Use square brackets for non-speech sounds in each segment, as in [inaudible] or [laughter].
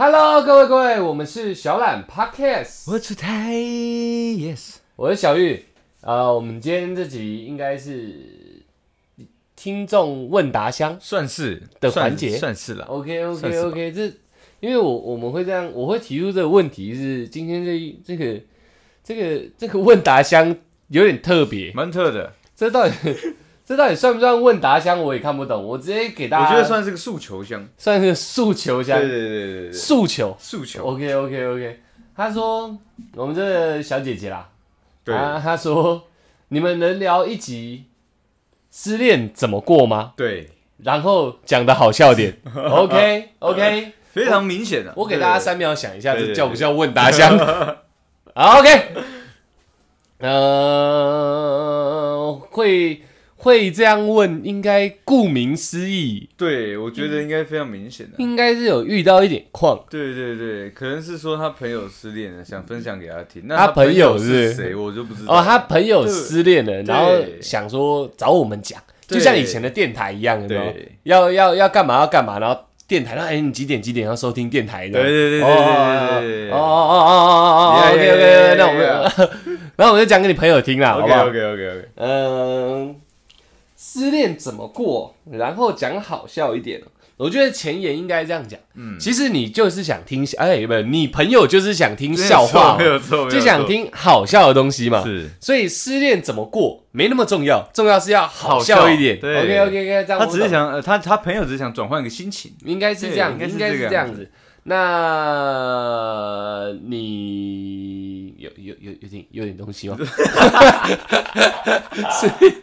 Hello，各位各位，我们是小懒 Podcast，我出台，yes，我是小玉。啊、我们今天这集应该是听众问答箱。算是的环节算是了。OK 算 OK 是吧 OK，这因为我我们会这样，我会提出这个问题是今天这这个这个这个问答箱有点特别，蛮特的，这到底这到底算不算问答箱？我也看不懂，我直接给大家，我觉得算是个诉求箱。算是个诉求箱对，对对对对对，诉求。诉求。OK OK OK，他说我们这个小姐姐啦，对，啊，他说你们能聊一集失恋怎么过吗？对，然后讲的好笑点。[laughs] OK OK，非常明显的。我给大家三秒想一下，这叫不叫问答箱？[laughs] 好 OK，呃，会会这样问，应该顾名思义，对，我觉得应该非常明显的。应该是有遇到一点矿。对对对，可能是说他朋友失恋了，想分享给他听。那他朋朋友是是谁，我就不知道。哦，他朋友失恋了，然后想说找我们讲，就像以前的电台一样，有没有？对要要要干嘛要干嘛，然后电台，那哎你几点几点要收听电台的？对对对对哦对对对哦哦哦哦哦哦 Yeah,，OK yeah, OK，yeah, 那我们，[laughs] 然后我就讲给你朋友听啦，好不 OK 好？OK OK OK，嗯，失恋怎么过？然后讲好笑一点哦。我觉得前言应该这样讲，嗯，其实你就是想听，哎，不，你朋友就是想听笑话，没有错，没有错就想。听好笑的东西嘛。是，所以失恋怎么过没那么重要，重要是要好笑一点。对 OK OK OK，这样他我只是想，呃，他他朋友只是想转换一个心情。应该是这样应该是这样子。那你有有有有点有点东西吗？是 [laughs] 是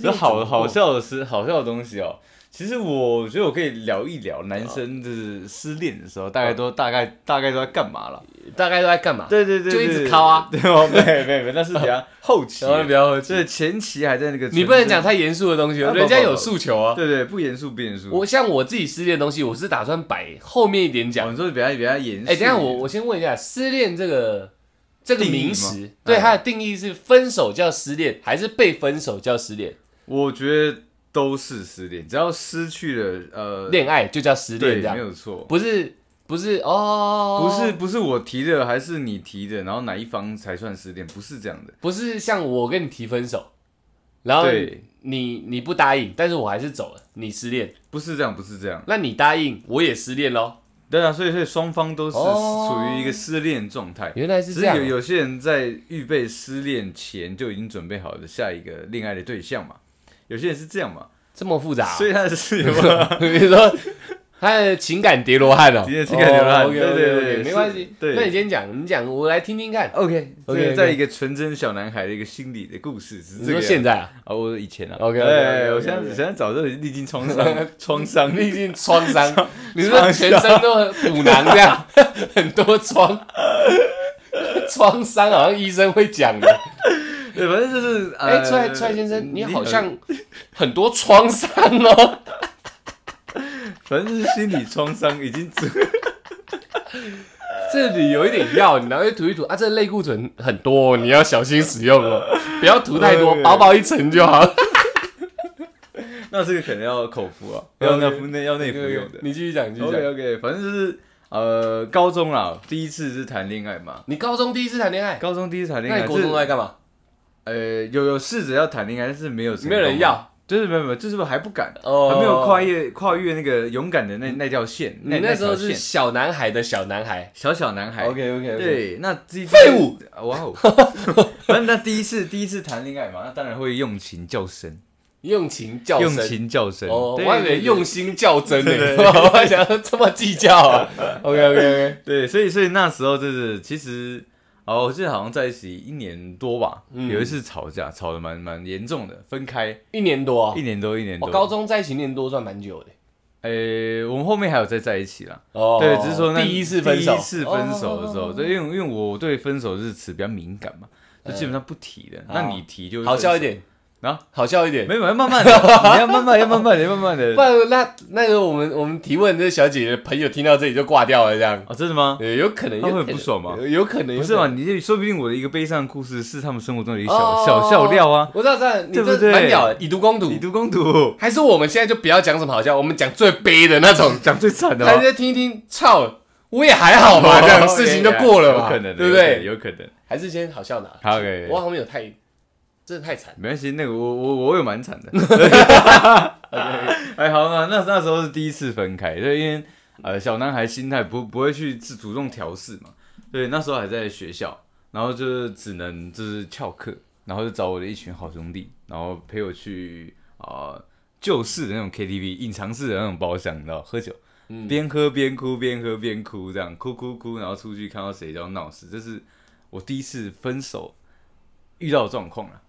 这好好笑的是好笑的东西哦。其实我觉得我可以聊一聊男生就是失恋的时候，大概都大概大概都在干嘛了。大概都在干嘛？对对对，就一直对敲啊。对 [laughs] 哦，没有没有没有，[laughs] 那是比较后期然。后期，就是前期还在那个，你不能讲。太严肃的东西人家有诉求啊。对对，不严肃不严肃。我像我自己失恋的东西，我是打算摆后面一点哦讲。你说比较比较严肃。哎，等下我我先问一下，失恋这个这个名词，对哎它的定义是分手叫失恋，还是被分手叫失恋？我觉得都是失恋，只要失去了呃恋爱就叫失恋，对，这样没有错。不是不是哦，不是不是我提的，还是你提的，然后哪一方才算失恋？不是这样的。不是像我跟你提分手，然后对，你你不答应，但是我还是走了，你失恋，不是这样，不是这样。那你答应我也失恋喽？对啊，所以所以双方都是哦。处于一个失恋状态。原来是这样有有些人在预备失恋前就已经准备好了下一个恋爱的对象嘛，有些人是这样嘛，这么复杂啊，所以他的是有没有比如说他的情感叠罗汉哦，情情感叠罗汉 OK 对 OK 对对没关系。对。那你先讲，你讲，我来听听看。OK，这 OK，OK 个在一个纯真小男孩的一个心理的故事是你说这个。样现在啊，啊，我以前啊。OK，OK，OK，OK，哎，我现在现在早就历经创伤，[laughs] 创伤。历经创伤，[laughs] 你是不是全身都补囊这样，很多创创伤，好像医生会讲的。对，反正就是哎，呃蔡蔡先生，你好像很多创伤哦。反正就是心理创伤已经足 [laughs] 这里有一点药，你拿去涂一涂啊。这类固醇很多、哦，你要小心使用哦，[laughs] 不要涂太多，薄薄一层就好。[laughs] 那这个可能要口服啊，要内服内要内服用的。你继续讲，你继续讲。OK，反正就是呃，高中啦，第一次是谈恋爱嘛。你高中第一次谈恋爱，高中第一次谈恋爱，那你国中在干嘛？呃有有试着要谈恋爱，但是没有没有人，要就是没有没有，就是还不敢，哦还没有跨。越跨越那个勇敢的那那条线。你那时候是线小男孩的小男孩。小小男孩。OK OK，对，那第废物，[laughs] 哇哦！[laughs] 反正那第一次第一次谈恋爱嘛，那当然会用情较深，用情较用深。情较深。哦，我还以为用心较真呢，[laughs] 我还想说这么计较啊。OK OK OK，对，所以所以那时候就是其实哦，我记得好像在一起一年多吧，嗯有一次吵架，吵得蛮蛮严重的，分开一年多啊一。年多一年多。我高中在一起一年多算蛮久的。诶、我们后面还有再在一起啦。哦对，只是说那第一次分手，第一次分手的时候，哦对，因为因为我对分手日词比较敏感嘛，就基本上不提的。那你提就会，好笑一点啊，好笑一点。没有，要慢慢的，你要慢慢，要慢慢的，要慢慢的 [laughs] 不。然那那个我们我们提问这小姐姐朋友听到这里就挂掉了，这样，哦，真的吗？呃，有可能他会不爽吗有有可能不是嘛？你这说不定我的一个悲伤故事是他们生活中的一个哦小小笑料啊，我知道，知道，你这对不对蛮屌的，以毒攻毒以。毒攻毒，还是我们现在就不要讲什么好笑，我们讲最悲的那种，讲最惨的大吗？家听一听，操，我也还好嘛，这样事情就过了嘛，有可能，对不对？有可能。还是先好笑拿。好我好像没有太，真的太惨。没关系，那个我我我有蛮惨的。[laughs] 哎，好嘛，那那时候是第一次分开，对，因为呃小男孩心态不不会去自主动调试嘛，对，那时候还在学校，然后就是只能就是翘课，然后就找我的一群好兄弟，然后陪我去啊旧式的那种 KTV，隐藏式的那种包厢，你知道，喝酒，边喝边哭，边喝边哭，这样哭哭哭，然后出去看到谁就要闹事，这是我第一次分手遇到的状况了。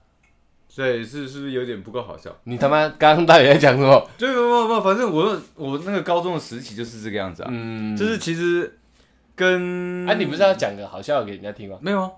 对，是是不是有点不够好笑？你他妈刚刚到底在讲什么？对，不不不，反正我我那个高中的时期就是这个样子啊。嗯，就是其实跟啊，你不是要讲个好笑的给人家听吗？没有啊，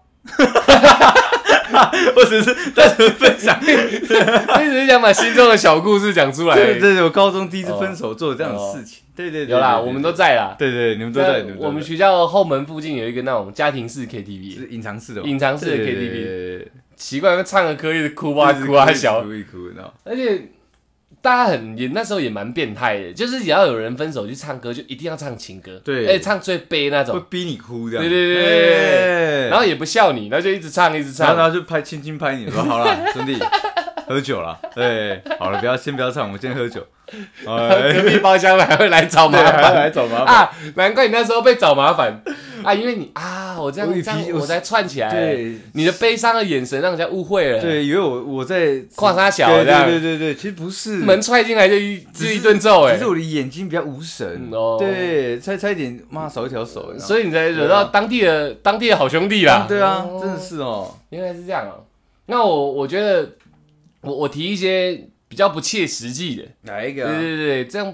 [laughs] 我只是单纯分享，你只是想把心中的小故事讲出来。对对，我高中第一次分手做这样的事情。对对，有啦，我们都在啦。对对，你们都在。我们学校后门附近有一个那种家庭式 KTV，是隐藏式的，隐藏式的 KTV。奇怪，唱个歌一直哭啊哭啊笑，哭一哭，然后而且大家很也那时候也蛮变态的，就是只要有人分手去唱歌，就一定要唱情歌，对，而且唱最悲那种，会逼你哭这样，对对对对，然后也不笑你，然后就一直唱一直唱，然后就拍轻轻拍你说好了，[laughs] 兄弟，喝酒了，对，好了，不要先不要唱，我们先喝酒。[laughs] 隔壁包厢还会来找麻烦，来找麻烦。啊！难怪你那时候被找麻烦 [laughs] 啊！因为你啊，我这样这样，我才串起来。对，你的悲伤的眼神让人家误会了。对，以为我我在跨他小这样。对对对，其实不是。门踹进来就一就一顿揍哎！其实我的眼睛比较无神哦。对，差差一点，妈少一条手。所以你才惹到当地的当地的好兄弟啦。对啊，真的是哦。原来是这样哦。那我我觉得，我我提一些。比较不切实际的哪一个？对对对，这样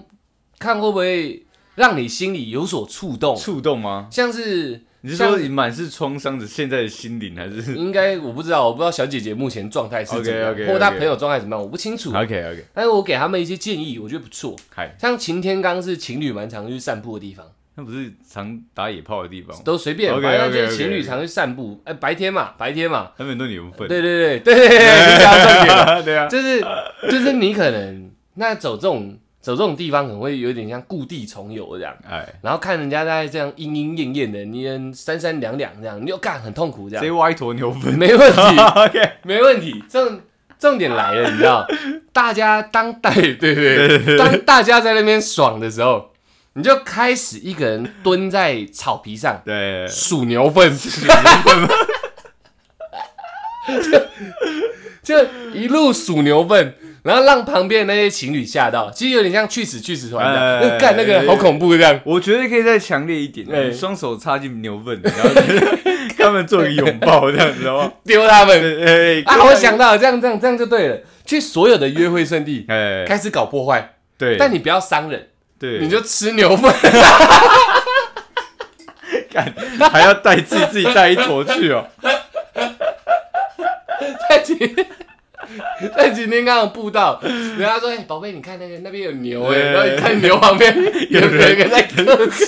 看会不会让你心里有所触动？触动吗？像是你是说你满是创伤的现在的心灵，还是应该我不知道，我不知道小姐姐目前状态是怎样，或者她朋友状态怎么样，我不清楚。OK OK，但是我给他们一些建议，我觉得不错。像擎天刚是情侣蛮常去散步的地方。那不是常打野炮的地方，都随便。反正就是情侣常去散步。哎，白天嘛，白天嘛，他们都牛粪。对对对对对对。对啊，就是就是你可能那走这种走这种地方，可能会有点像故地重游这样。哎，然后看人家在这样莺莺燕燕的，你三三两两这样，你就干很痛苦这样。直接挖一坨牛粪，没问题。[laughs] OK，没问题。重重点来了，你知道，大家当代对对，当大家在那边爽的时候。你就开始一个人蹲在草皮上，对，数牛粪，[laughs] 就一路数牛粪，然后让旁边那些情侣吓到，其实有点像去死去死团的，干那个好恐怖这样。我觉得可以再强烈一点，双手插进牛粪，然后他们做一个拥抱这样子哦，[laughs] 丢他们。啊，我想到这样这样这样就对了，去所有的约会圣地，开始搞破坏，对，但你不要伤人。对，你就吃牛粪，[laughs] 干还要带自己自己带一坨去哦。[laughs] 在今 [laughs] 在今天刚刚步道，人家说：“哎，宝贝，你看那个那边有牛哎。”然后你看牛旁边 [laughs] 有人在嗑屎。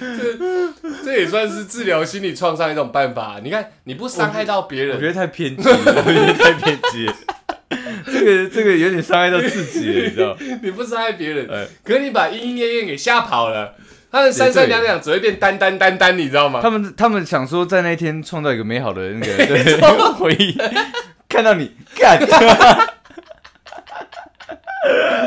这这也算是治疗心理创伤一种办法。你看，你不伤害到别人，我觉得太偏激，我觉得太偏激。[laughs] 这个这个有点伤害到自己了，你知道？你不伤害别人，可是你把莺莺燕燕给吓跑了。他们三三两两只会变单单单单，你知道吗？他们他们想说在那一天创造一个美好的那个 [laughs] 回忆，看到你干，[laughs]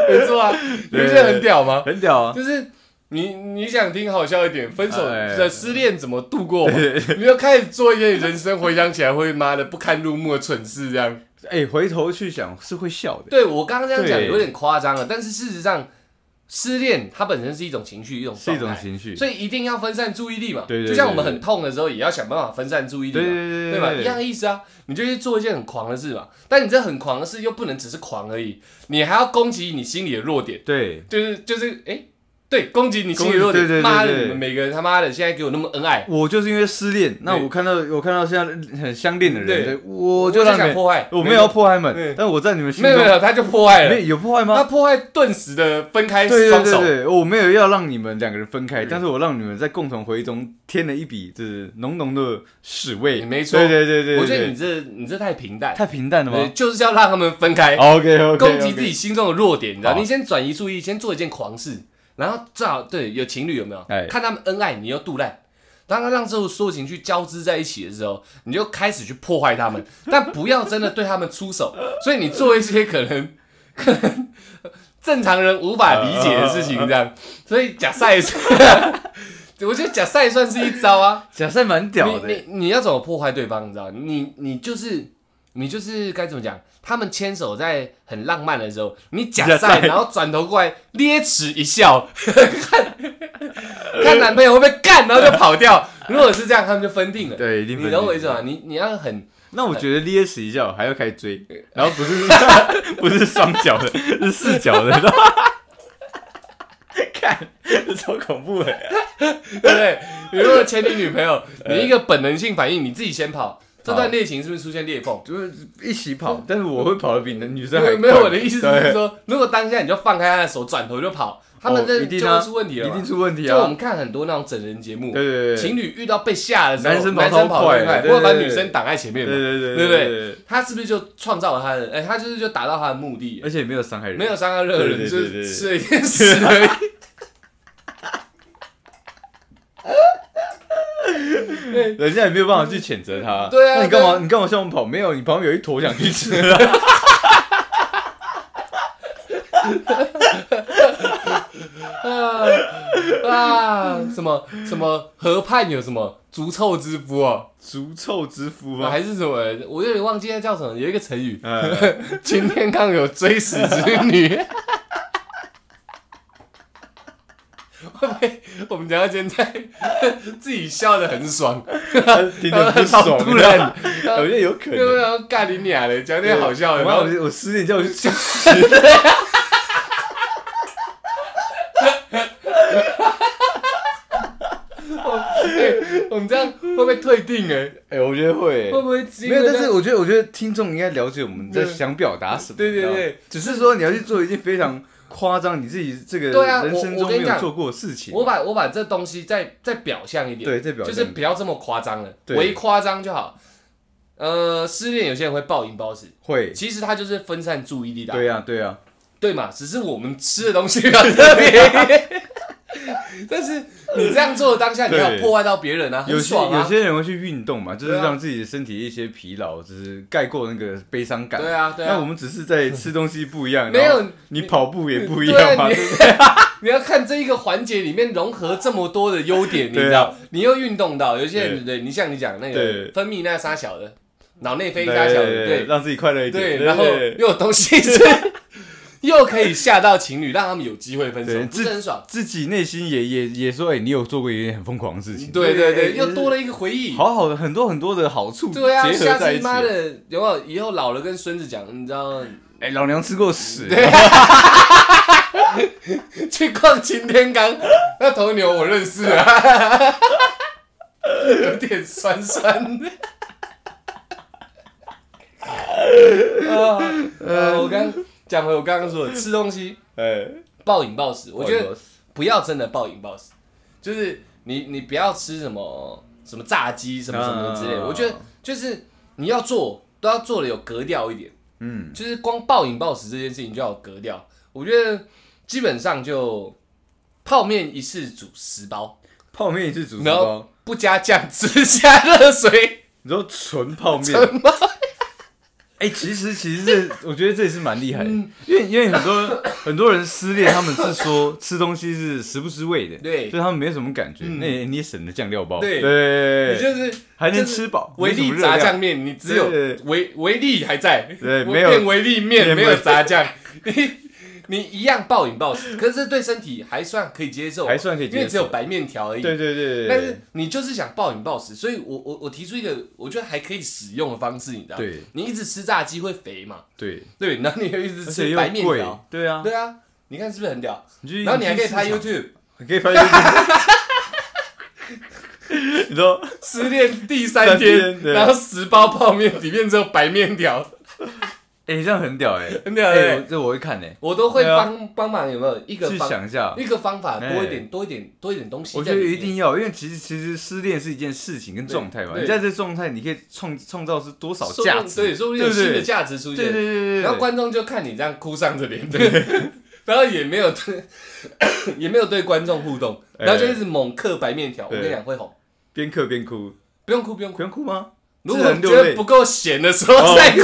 没错啊，你不觉得很屌吗？很屌啊，就是。你你想听好笑一点，分手的失恋怎么度过？你要开始做一些人生回想起来会妈的不堪入目的蠢事，这样。哎，回头去想是会笑的。对我刚刚这样讲有点夸张了，但是事实上，失恋它本身是一种情绪，一种是一种情绪，所以一定要分散注意力嘛。对对。就像我们很痛的时候，也要想办法分散注意力嘛。对对对对吧？一样的意思啊，你就去做一件很狂的事嘛。但你这很狂的事又不能只是狂而已，你还要攻击你心里的弱点。对，就是就是哎。对，攻击你心里弱点。妈的，你们每个人他妈的现在给我那么恩爱。我就是因为失恋，那我看到我看到现在很相恋的人，我就想破坏。我没有破坏们，但我在你们心中没有没有，他就破坏了。有破坏吗？他破坏顿时的分开双手。我没有要让你们两个人分开，但是我让你们在共同回忆中添了一笔就是浓浓的屎味。没错，对对对对。我觉得你这你这太平淡，太平淡了吗？就是要让他们分开。OK OK。攻击自己心中的弱点，你知道？你先转移注意，先做一件狂事。然后正好对有情侣有没有？看他们恩爱，你又杜烂。当他让这所有情绪交织在一起的时候，你就开始去破坏他们，[laughs] 但不要真的对他们出手。所以你做一些可能 [laughs] 可能正常人无法理解的事情，这样。所以假赛，[laughs] 我觉得假赛算是一招啊。假赛蛮屌的。你你要怎么破坏对方？你知道？你你就是你就是该怎么讲？他们牵手在很浪漫的时候，你假赛，然后转头过来咧齿一笑，看看男朋友会不会干，然后就跑掉。如果是这样，他们就分定了。对，你懂我意思吗？你你要很……那我觉得咧齿一笑还要开始追，然后不是 [laughs] 不是双脚的，是四脚的，[laughs] 看，超恐怖的，对不对？如果牵你女朋友，你一个本能性反应，你自己先跑。这段恋情是不是出现裂缝？就是一起跑，但是我会跑的比那女生还没有，我的意思是说，如果当下你就放开他的手，转头就跑，他们这就会出问题了。一定出问题啊！就我们看很多那种整人节目，对对对，情侣遇到被吓的时候，男生跑快，或者把女生挡在前面，对对对对对？他是不是就创造了他的？哎，他就是就达到他的目的，而且没有伤害人，没有伤害任何人，就是吃了一件屎而已。人家也没有办法去谴责他。[laughs] 对啊，那你干嘛？你干嘛向我们跑？没有，你旁边有一坨想去吃。啊 [laughs] 啊！什么什么河畔有什么逐臭之夫啊？逐臭之夫吗？还是什么？我有点忘记那叫什么。有一个成语，[laughs] 擎天刚有追死之女。会不会我们讲到现在自己笑的很爽，听得很爽，突然，我觉得有可能。有没有干你俩的讲点好笑的？然后我十点叫我去吃。[laughs] 我们这样会不会退订？哎哎，我觉得会。会不会？没有，但是我觉得，我觉得听众应该了解我们在想表达什么。对对对，只是说你要去做一件非常。夸张你自己这个人生中没有做过的事情。我把我把这东西再再表象一点，对，再表就是不要这么夸张了，微夸张就好。呃，失恋有些人会暴饮暴食，会，其实他就是分散注意力的。对呀，对呀，对嘛，只是我们吃的东西比较特别。[laughs] [laughs] 但是你这样做的当下，你要破坏到别人啊，有些有些人会去运动嘛，就是让自己的身体一些疲劳，就是盖过那个悲伤感。对啊，对啊。那我们只是在吃东西不一样，[laughs] 没有你跑步也不一样嘛。[laughs] 你要看这一个环节里面融合这么多的优点，你知道？你又运动到，有些人对你像你讲那个分泌那沙小的脑内啡沙小的，对，让自己快乐一点。对，然后又有东西吃。又可以吓到情侣，让他们有机会分手，不是很爽？自己内心也也也说，哎，你有做过一件很疯狂的事情。对对对，又多了一个回忆，好好的很多很多的好处。对啊，下次妈的有没有以后老了跟孙子讲，你知道？哎，老娘吃过屎。[laughs] 去逛擎天岗，那头牛我认识啊，[laughs] 有点酸酸的。[laughs] 啊，我刚。讲回我刚刚说的吃东西，哎，暴饮暴食，我觉得不要真的暴饮暴食，就是你你不要吃什么什么炸鸡什么什么之类，我觉得就是你要做都要做的有格调一点，嗯，就是光暴饮暴食这件事情就要有格调，我觉得基本上就泡面一次煮十包，泡面一次煮十包，不加酱只加热水，你说纯泡面。哎，其实其实这我觉得这也是蛮厉害的，因为因为很多很多人失恋，他们是说吃东西是食不知味的，对，所以他们没什么感觉。那你也省了酱料包，对对，你就是还能吃饱。维力炸酱面，你只有维维力还在，对，没有维力面，没有炸酱。[laughs] 你一样暴饮暴食，[laughs] 可是对身体还算可以接受，还算可以接受，因为只有白面条而已。对对对。但是你就是想暴饮暴食，所以我我我提出一个我觉得还可以使用的方式，你知道吗？对。你一直吃炸鸡会肥嘛？对。对，然后你又一直吃白面条。对啊。对啊，你看是不是很屌？然后你还可以拍 YouTube，你可以拍 YouTube，[laughs] 你说失恋第三天，然后十包泡面里面只有白面条。哎，这样很屌哎，很屌哎，这我会看哎，我都会帮帮忙，有没有一个去想一下一个方法，多一点多一点多一点东西？我觉得一定要，因为其实其实失恋是一件事情跟状态嘛，你在这状态，你可以创创造是多少价值？对，说不定有新的价值出现。对对对对，然后观众就看你这样哭丧着脸，对，[laughs] 然后也没有对也没有对观众互动，然后就一直猛嗑白面条。我跟你讲会红，边嗑边哭，不用哭不用哭不用哭吗？如果觉得不够咸的时候再哭。其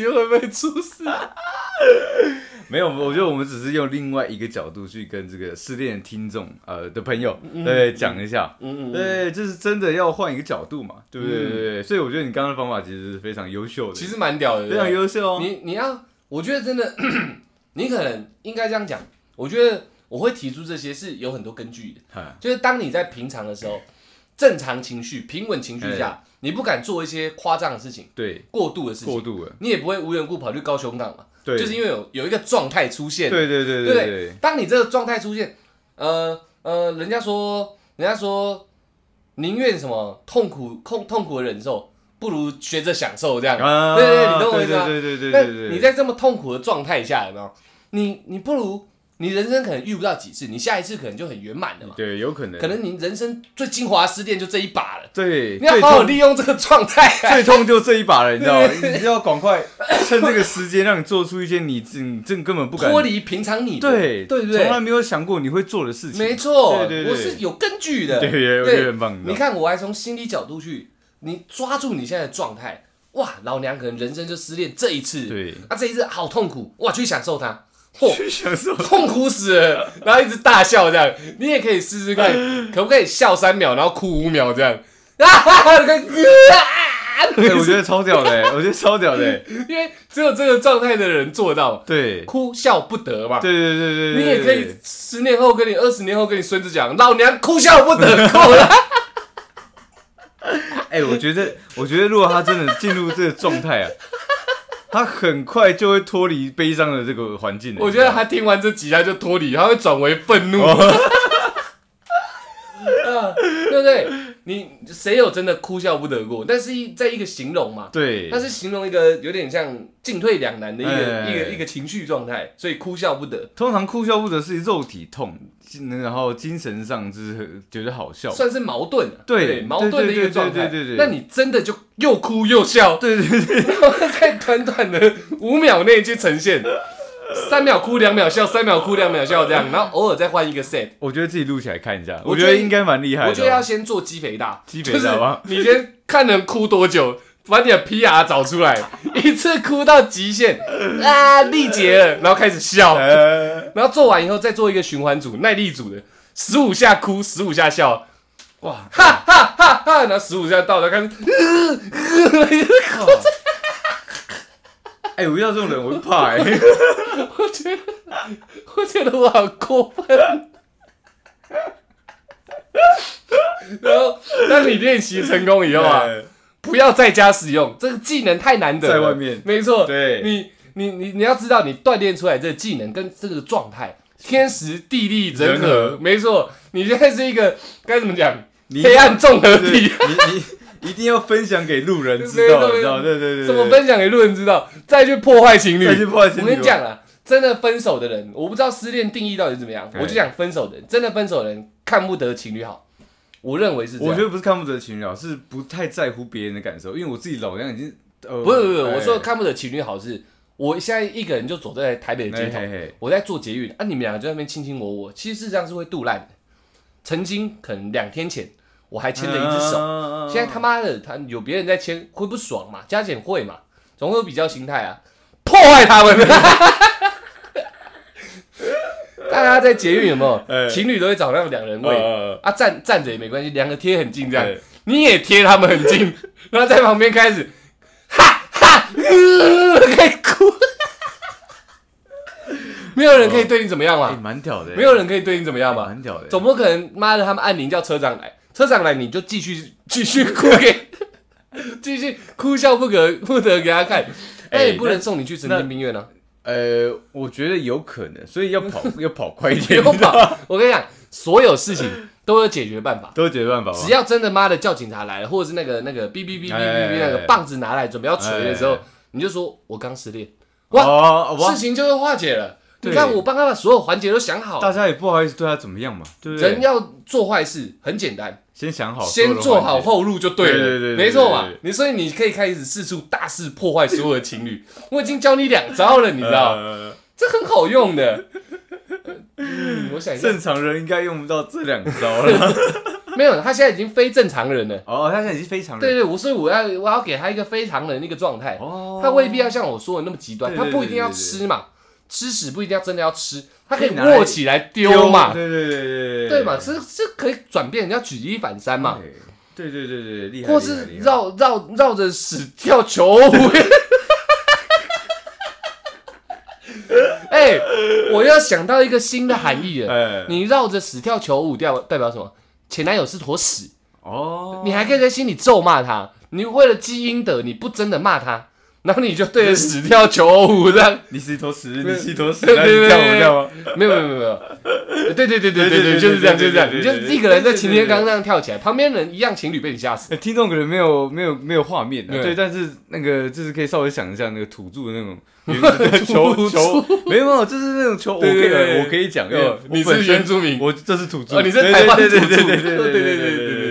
实会不会出事？[laughs] 没有，我觉得我们只是用另外一个角度去跟这个失恋听众呃的朋友对讲一下，嗯嗯，对，就是真的要换一个角度嘛，对不对？对对。所以我觉得你刚刚的方法其实是非常优秀的，其实蛮屌的，非常优秀哦。你你要，[clears throat] 我觉得真的，[clears throat] 你可能应该这样讲。我觉得我会提出这些是有很多根据的，就是当你在平常的时候，正常情绪、平稳情绪下。你不敢做一些夸张的事情，对，过度的事情，过度了，你也不会无缘故跑去高雄港嘛，对，就是因为有有一个状态出现，对对对对对。当你这个状态出现，呃呃，人家说，人家说，宁愿什么痛苦痛痛苦的忍受，不如学着享受这样，对对对，你懂我意思吗？对对对对对。你在这么痛苦的状态下，有没有？你你不如。你人生可能遇不到几次，你下一次可能就很圆满的嘛？对，有可能。可能你人生最精华失恋就这一把了。对，你要好好利用这个状态。最 [laughs] 痛就这一把了，你知道吗？你要赶快趁这个时间，让你做出一些你你这根本不敢脱离平常你对对对，从来没有想过你会做的事情。没错，对对，我是有根据的。对对，我觉得很棒。你看，我还从心理角度去，你抓住你现在的状态，哇，老娘可能人生就失恋这一次，对，啊，这一次好痛苦，哇，去享受它。痛苦死了，然后一直大笑这样，你也可以试试看，[laughs] 可不可以笑三秒，然后哭五秒这样？啊哈哈！我觉得超屌的，[laughs] 我觉得超屌的，因为只有这个状态的人做到，对，哭笑不得嘛。对对对对你也可以十年后跟你二十年后跟你孙子讲，老娘哭笑不得够了。[laughs] 哎，我觉得，我觉得如果他真的进入这个状态啊。他很快就会脱离悲伤的这个环境。我觉得他听完这几下就脱离，他会转为愤怒。[laughs] 对不对？你谁有真的哭笑不得过？但是一在一个形容嘛，对，那是形容一个有点像进退两难的一个一个一个情绪状态，所以哭笑不得。通常哭笑不得是肉体痛，然后精神上就是觉得好笑，算是矛盾。对，矛盾的一个状态。对对对。那你真的就又哭又笑，对对对，然后在短短的五秒内去呈现。[laughs] 三秒哭两秒笑，三秒哭两秒笑，这样，[laughs] 然后偶尔再换一个 set。我觉得自己录起来看一下，我觉得应该蛮厉害。我觉得要先做鸡肥大，鸡肥大吗？你先看能哭多久，把你的 PR 找出来，[laughs] 一次哭到极限啊，力竭了，然后开始笑，然后做完以后再做一个循环组，耐力组的，十五下哭，十五下笑，哇，哈哈哈哈，然后十五下到了，开始，哎，我遇到这种人，我会怕哎。我觉得，我觉得我好过分。然后，当你练习成功以后啊，不要在家使用这个技能，太难得。在外面，没错。对，你，你，你，你要知道，你锻炼出来这个技能跟这个状态，天时地利人和，没错。你现在是一个该怎么讲？黑暗综合体。你你。一定要分享给路人知道，你知道对对对。怎么分享给路人知道？再去破坏情侣，再去破坏情侣。我跟你讲啊，真的分手的人，我不知道失恋定义到底怎么样。我就讲分手的人，真的分手的人看不得情侣好。我认为是，我觉得不是看不得情侣好，是不太在乎别人的感受。因为我自己老娘已经，呃，不是不是，我说看不得情侣好是，我现在一个人就走在台北的街头，我在做捷运，啊，你们两个在那边卿卿我我，其实事实上是会杜烂的。曾经可能两天前。我还牵着一只手，现在他妈的，他有别人在牵，会不爽嘛？加减会嘛？总会有比较心态啊，破坏他们。[laughs] 大家在捷运有没有？情侣都会找那种两人位啊，站站着也没关系，两个贴很近这样，你也贴他们很近，[laughs] 然后在旁边开始，哈哈，开始哭，[laughs] 没有人可以对你怎么样嘛？蛮屌的，没有人可以对你怎么样嘛？蛮屌的，总不可能妈的他们按铃叫车长来。车长来，你就继续 [laughs] 继续哭给，继续哭笑不可不得给他看。哎，不能送你去神经病院呢。呃，我觉得有可能，所以要跑 [laughs] 要跑快一点。要跑，我跟你讲，所有事情都有解决办法，都有解决办法。只要真的妈的叫警察来了，或者是那个那个哔哔哔哔哔哔那个棒子拿来准备要锤的时候，你就说我刚失恋，哇，事情就会化解了。你看，我帮他把所有环节都想好，大家也不好意思对他怎么样嘛。人要做坏事很简单，先想好，先做好后路就对了，没错嘛。你所以你可以开始四处大肆破坏所有的情侣。我已经教你两招了，你知道，这很好用的。嗯，我想正常人应该用不到这两招了。[laughs] 没有，他现在已经非正常人了。哦，他现在已经非常人。对对，我所以我要我要给他一个非常人的一个状态。哦，他未必要像我说的那么极端，他不一定要吃嘛。吃屎不一定要真的要吃，它可以握起来丢嘛？对对对对对嘛？这这可以转变，要举一反三嘛？对对对对，厉害！或是绕绕绕着屎跳球舞。[laughs] 哎，我要想到一个新的含义了。你绕着屎跳球舞，代代表什么？前男友是坨屎哦。你还可以在心里咒骂他。你为了积阴德，你不真的骂他。然后你就对着死跳求偶舞这样，你是一坨屎，你是一坨屎，你跳我跳吗？没有没有没有，对对对对对对，就是这样就是这样，你就一个人在擎天刚这样跳起来，旁边人一样情侣被你吓死。听众可能没有没有没有画面，对，但是那个就是可以稍微想一下那个土著的那种 [laughs] 求求，没有没有，就是那种求，偶可以我可以讲，你是原住民，我这是土著，你是台湾土著，对对对对对对对对。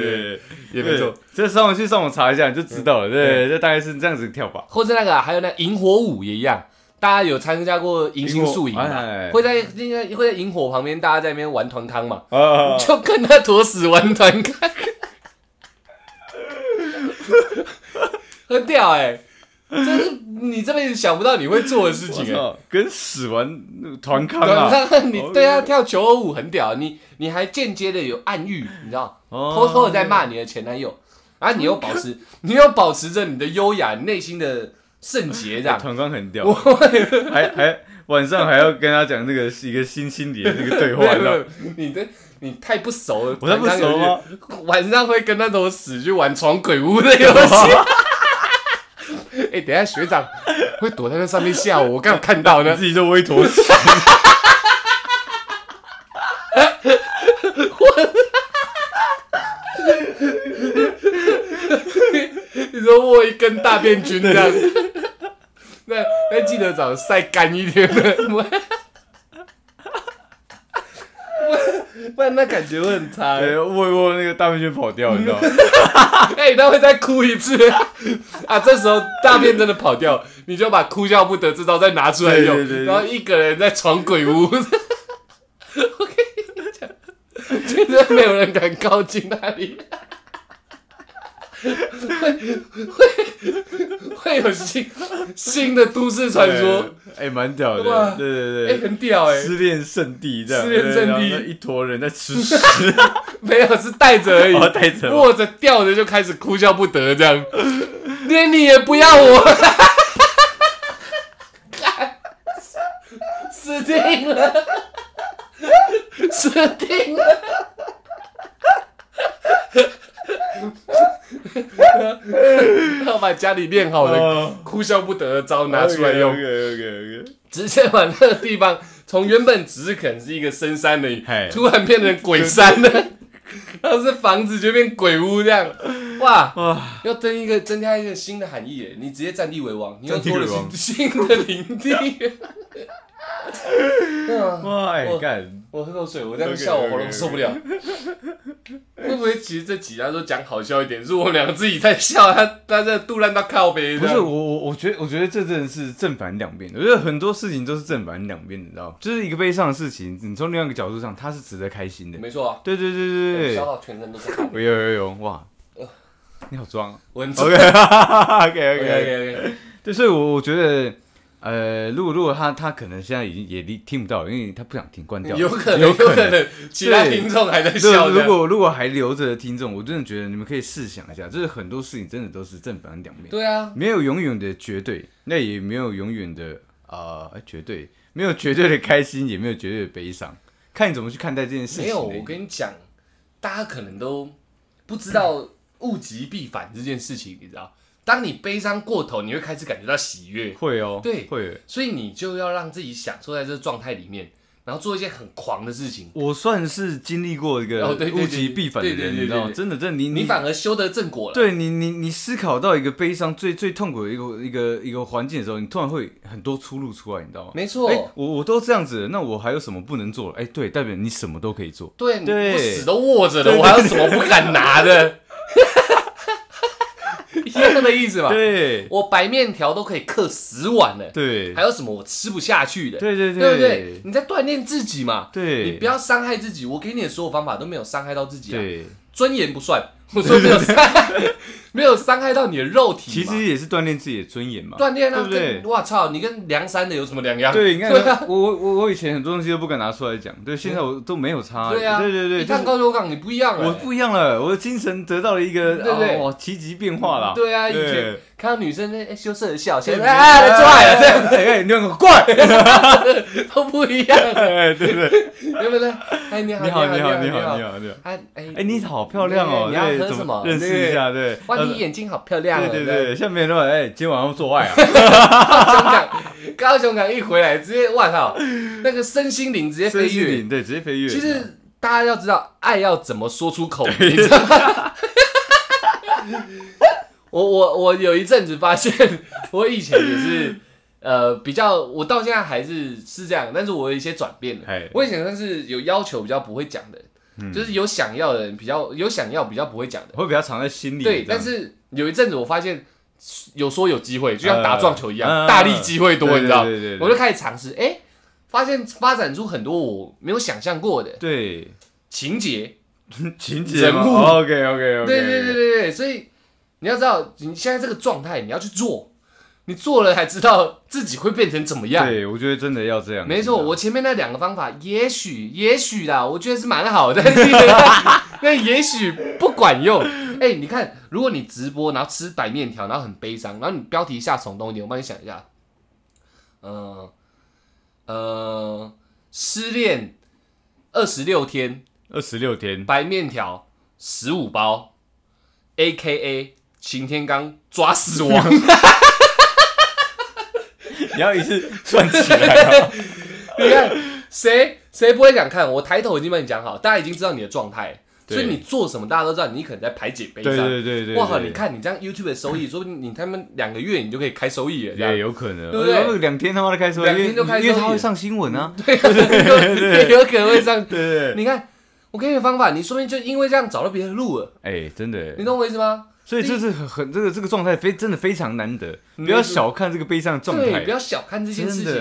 也没错，这上网去上网查一下你就知道了。对，这大概是这样子跳法。或者那个还有那萤火舞也一样，大家有参加过迎新宿营嘛？会在应该会在萤火旁边，大家在那边玩团康嘛？[laughs] 就跟那坨屎玩团康，[laughs] 很屌哎！这是你这辈子想不到你会做的事情哎，跟屎玩团康啊！[laughs] 你对啊，跳求偶舞很屌，你你还间接的有暗喻，你知道？偷偷的在骂你的前男友，啊，你又保持，[laughs] 你又保持着你的优雅，内心的圣洁，这样。团康很屌，还还晚上还要跟他讲那个是一个新心理的那个对话，[laughs] 你的你太不熟了，我太不熟吗？晚上会跟那种死去玩闯鬼屋的游戏。[laughs] 哎，等下学长会躲在那上面吓我，我刚有看到呢。自己就微坨。握根大便菌这样，那那记得找晒干一点的，不 [laughs] 不然那感觉会很差。对，握一握那个大便菌跑掉，你知道吗？[laughs] 哎，他会再哭一次啊！这时候大便真的跑掉，你就把哭笑不得这招再拿出来用，然后一个人在闯鬼屋。[laughs] 我跟你讲，真的没有人敢靠近那里。会会会有新新的都市传说，哎，蛮屌的，对对对，哎，很屌哎，失恋圣地这样，失恋圣地，一坨人在吃屎，[laughs] 没有是带着而已，[laughs] 带着，握着吊着就开始哭笑不得这样，连你也不要我，[laughs] 死定了，死定了。[laughs] 要把家里练好的哭笑不得的招拿出来用，直接把那个地方从原本只是可能是一个深山的，突然变成鬼山了，[laughs] 然后是房子就变鬼屋这样，哇哇！要增一个增加一个新的含义，你直接占地为王，你又多了新的领地。[laughs] [laughs] 哇！哎，干！我喝口水，我这样笑我喉咙受不了。[laughs] 会不会其实这几家都讲好笑一点，是我们两个自己在笑，他他在杜烂到靠背。不是我我我觉得我觉得这真的是正反两边。我觉得很多事情都是正反两边，你知道就是一个悲伤的事情，你从另外一个角度上，他是值得开心的。没错啊。对对对对对。笑到全身都是汗。有有有哇！你好装。我很 OK OK OK OK OK。对，所以我我觉得。呃，如果如果他他可能现在已经也听不到，因为他不想听，关掉。有可能，有可能，其他听众还在笑。如果如果还留着的听众，我真的觉得你们可以试想一下，就是很多事情真的都是正反两面。对啊，没有永远的绝对，那也没有永远的啊绝对，没有绝对的开心，也没有绝对的悲伤，看你怎么去看待这件事情。没有，我跟你讲，大家可能都不知道物极必反这件事情，你知道。当你悲伤过头，你会开始感觉到喜悦。会哦，对，会。所以你就要让自己享受在这个状态里面。然后做一件很狂的事情，我算是经历过一个物极必反的人，你知道吗？真的，真的，你你反而修得正果了。对你，你你思考到一个悲伤最最痛苦的一个一个一个环境的时候，你突然会很多出路出来，你知道吗？没错，我我都这样子，那我还有什么不能做？哎，对，代表你什么都可以做。对，对，死都握着了，我还有什么不敢拿的？[laughs] 一样的意思嘛？对，我白面条都可以刻十碗了。对，还有什么我吃不下去的？对对对，对不对？你在锻炼自己嘛？对，你不要伤害自己。我给你的所有方法都没有伤害到自己啊。对，尊严不算。[laughs] 我说没有伤，没有伤害到你的肉体，其实也是锻炼自己的尊严嘛。锻炼啊，对不对？我操，你跟梁山的有什么两样？对，你看，我我我以前很多东西都不敢拿出来讲，对，现在我都没有差。对啊，对对对，你看高手港，你不一样了，我不一样了，我的精神得到了一个对对哇奇迹变化了。对啊，以前看到女生那羞涩的笑，现在啊来抓了，这样，哎，你很怪，[laughs] 都不一样，[laughs] 对对对，对不对？哎，你好，你好，你好，你好，你好，你好，哎哎哎，你好漂亮哦，你要喝什么？认识。一下对，哇，你眼睛好漂亮，对对对，下面说哎，今晚要做爱啊，[laughs] 高雄港一回来直接，哇靠，那个身心灵直接飞跃，对，直接飞跃。其实大家要知道，爱要怎么说出口，你知道吗？我我我有一阵子发现，[laughs] 我以前也是呃比较，我到现在还是是这样，但是我有一些转变了。我以前算是有要求比较不会讲的。就是有想要的人比较有想要比较不会讲的，会比较藏在心里。对，但是有一阵子我发现有说有机会，就像打撞球一样，大力机会多，你知道？我就开始尝试，哎，发现发展出很多我没有想象过的对情节、情节 [laughs] 人物。OK OK OK。对对对对对，所以你要知道你现在这个状态，你要去做。你做了才知道自己会变成怎么样。对，我觉得真的要这样。没错，我前面那两个方法，也许也许啦，我觉得是蛮好的。[laughs] 那也许不管用。哎，你看，如果你直播，然后吃白面条，然后很悲伤，然后你标题下耸动一点，我帮你想一下。嗯呃，失恋二十六天，二十六天，白面条十五包，A K A 擎天刚抓死亡。[laughs] 你要一次算起来，[laughs] 你看谁谁不会敢看？我抬头已经帮你讲好，大家已经知道你的状态，所以你做什么大家都知道。你可能在排解悲伤，对对对对。哇靠！你看你这样 YouTube 的收益，说不定你他们两个月你就可以开收益了，也，有可能，对不对？两天他妈的开收益，两天就开收益，因为他会上新闻啊，[laughs] 对对对，有可能会上。对，你看我给你的方法，你说不定就因为这样找到别的路了。哎，真的，你懂我意思吗？所以这是很很这个这个状态非真的非常难得，不要小看这个悲伤的状态，不要小看这件事情。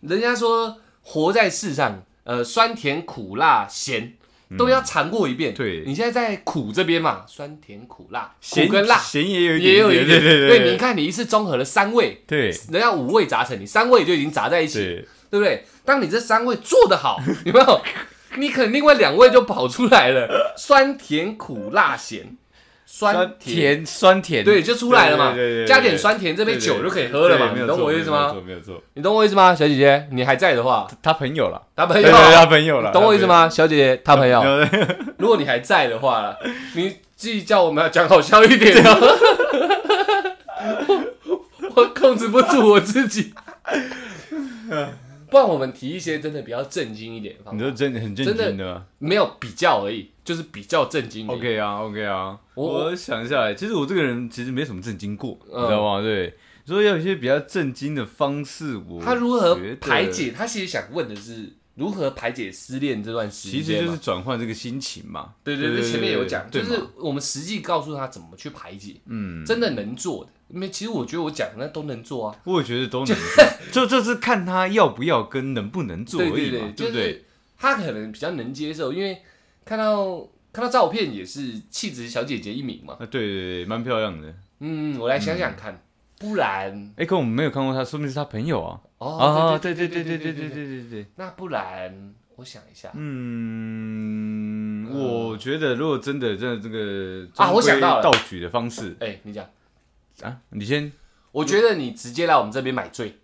人家说活在世上，呃，酸甜苦辣咸都要尝过一遍。对，你现在在苦这边嘛，酸甜苦辣，苦跟辣，咸也有也有一点。对对对，你看你一次综合了三味，对，人家五味杂陈，你三味就已经杂在一起，对不对？当你这三味做得好，[laughs] 有没有？你可能另外两味就跑出来了，酸甜苦辣咸。酸甜酸甜，对，就出来了嘛。加点酸甜，这杯酒就可以喝了嘛。你懂我意思吗？没有错，你懂我意思吗，小姐姐？你还在的话，他朋友了，他朋友，[laughs] 他朋友了。懂我意思吗，小姐姐？他朋友。[laughs] 如果你还在的话，你自己叫我们要讲好笑一点。[laughs] 我控制不住我自己。不然我们提一些真的比较震惊一点的方法。你说真的很震惊的，没有比较而已，就是比较震惊。OK 啊，OK 啊。我想一下，其实我这个人其实没什么震惊过，你知道吗？对，所以要有一些比较震惊的方式。我他如何排解？他其实想问的是如何排解失恋这段时间，其实就是转换这个心情嘛。对对对，前面有讲，就是我们实际告诉他怎么去排解，嗯，真的能做的。没，其实我觉得我讲的那都能做啊。我也觉得都能做，就就是看他要不要跟能不能做而已嘛，对不对？他可能比较能接受，因为看到看到照片也是气质小姐姐一名嘛。啊，对对对，蛮漂亮的。嗯，我来想想看，不然，哎，可我们没有看过她，说明是她朋友啊。哦，对对对对对对对对对对。那不然，我想一下。嗯，我觉得如果真的真的这个啊，我想到了道具的方式。哎，你讲。啊，你先。我觉得你直接来我们这边买醉，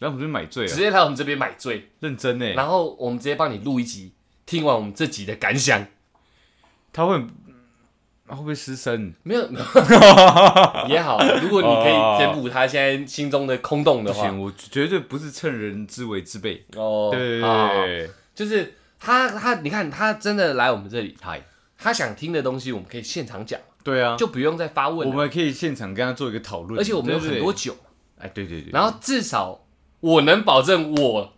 来我们这边买醉，直接来我们这边买醉，认真呢。然后我们直接帮你录一集，听完我们这集的感想。他会，会不会失身？没有 [laughs] 也好，如果你可以填补他现在心中的空洞的话，我绝对不是趁人之危之辈哦。对对对，就是他他，你看他真的来我们这里，他他想听的东西，我们可以现场讲。对啊，就不用再发问，我们可以现场跟他做一个讨论。而且我们有很多酒，哎，对对对，然后至少我能保证我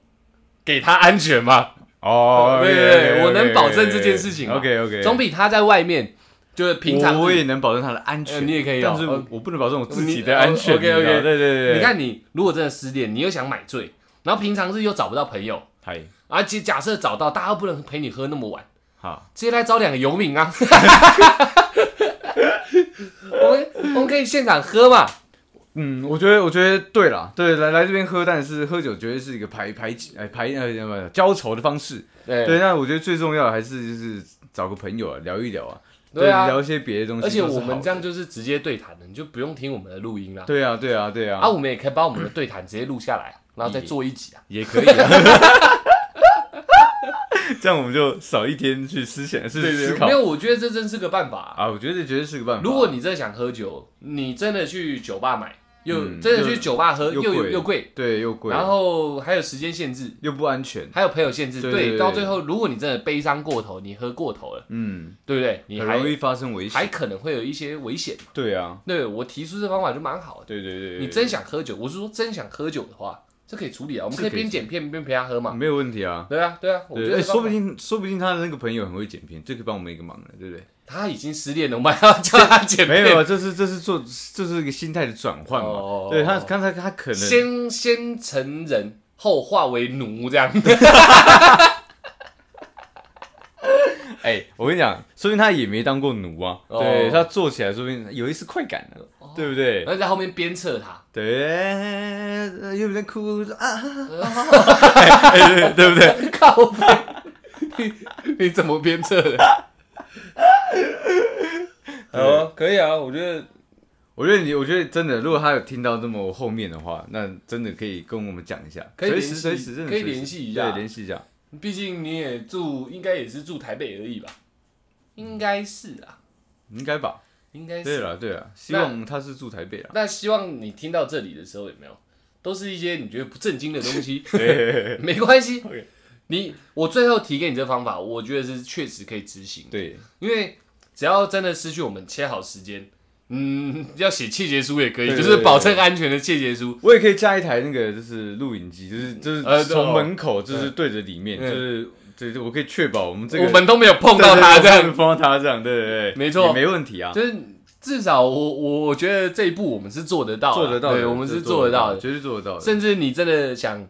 给他安全吗？哦，对对对，我能保证这件事情。OK OK，总比他在外面就是平常我也能保证他的安全，你也可以，但是我不能保证我自己的安全。OK OK，对对对，你看你如果真的失恋，你又想买醉，然后平常是又找不到朋友，嗨，而且假设找到，大家不能陪你喝那么晚，好，直接来找两个游民啊。[laughs] 我们我们可以现场喝嘛？嗯，我觉得我觉得对了，对，来来这边喝，但是喝酒绝对是一个排排哎排呃什么交愁的方式。对，那我觉得最重要的还是就是找个朋友啊聊一聊啊，对啊，聊一些别的东西。而且我们这样就是直接对谈的，你就不用听我们的录音了。对啊，对啊，对啊。啊，我们也可以把我们的对谈直接录下来，[laughs] 然后再做一集啊，也可以。[laughs] 这样我们就少一天去思想、是思考。没有，我觉得这真是个办法啊！我觉得这绝对是个办法。如果你真的想喝酒，你真的去酒吧买，又真的去酒吧喝，又又贵，对，又贵。然后还有时间限制，又不安全，还有朋友限制。对，到最后，如果你真的悲伤过头，你喝过头了，嗯，对不对？你很容易发生危险，还可能会有一些危险。对啊，对我提出这方法就蛮好的。对对对，你真想喝酒，我是说真想喝酒的话。这可以处理啊，我们可以边剪片边陪他喝嘛，没有问题啊。对啊，对啊，我觉得说不定说不定他的那个朋友很会剪片，这可以帮我们一个忙了，对不对？他已经失恋了，我们还要叫他姐妹？没有，这是这是做这是一个心态的转换嘛。对他刚才他可能先先成人后化为奴这样。[laughs] 哎，我跟你讲，说明他也没当过奴啊。对他做起来，说明有一丝快感的，对不对？然后在后面鞭策他。对，有点哭啊，[laughs] 对不对？靠背，你你怎么鞭策的？[laughs] 哦，可以啊，我觉得，我觉得你，我觉得真的，如果他有听到这么后面的话，那真的可以跟我们讲一下，随时随时可以联系一下，对，联系一下。毕竟你也住，应该也是住台北而已吧？应该是啊，应该吧？应该是。对了，对了，希望他是住台北啊。那希望你听到这里的时候有没有，都是一些你觉得不正经的东西？[laughs] 没关系，你我最后提给你这方法，我觉得是确实可以执行。对，因为只要真的失去我们切好时间。嗯，要写切结书也可以，就是保证安全的切结书。我也可以加一台那个，就是录影机，就是就是呃从门口就是对着里面，就是对，我可以确保我们这个我们都没有碰到他这样，碰到他这样，对对对，没错，没问题啊。就是至少我我我觉得这一步我们是做得到，做得到，对，我们是做得到的，绝对做得到。甚至你真的想。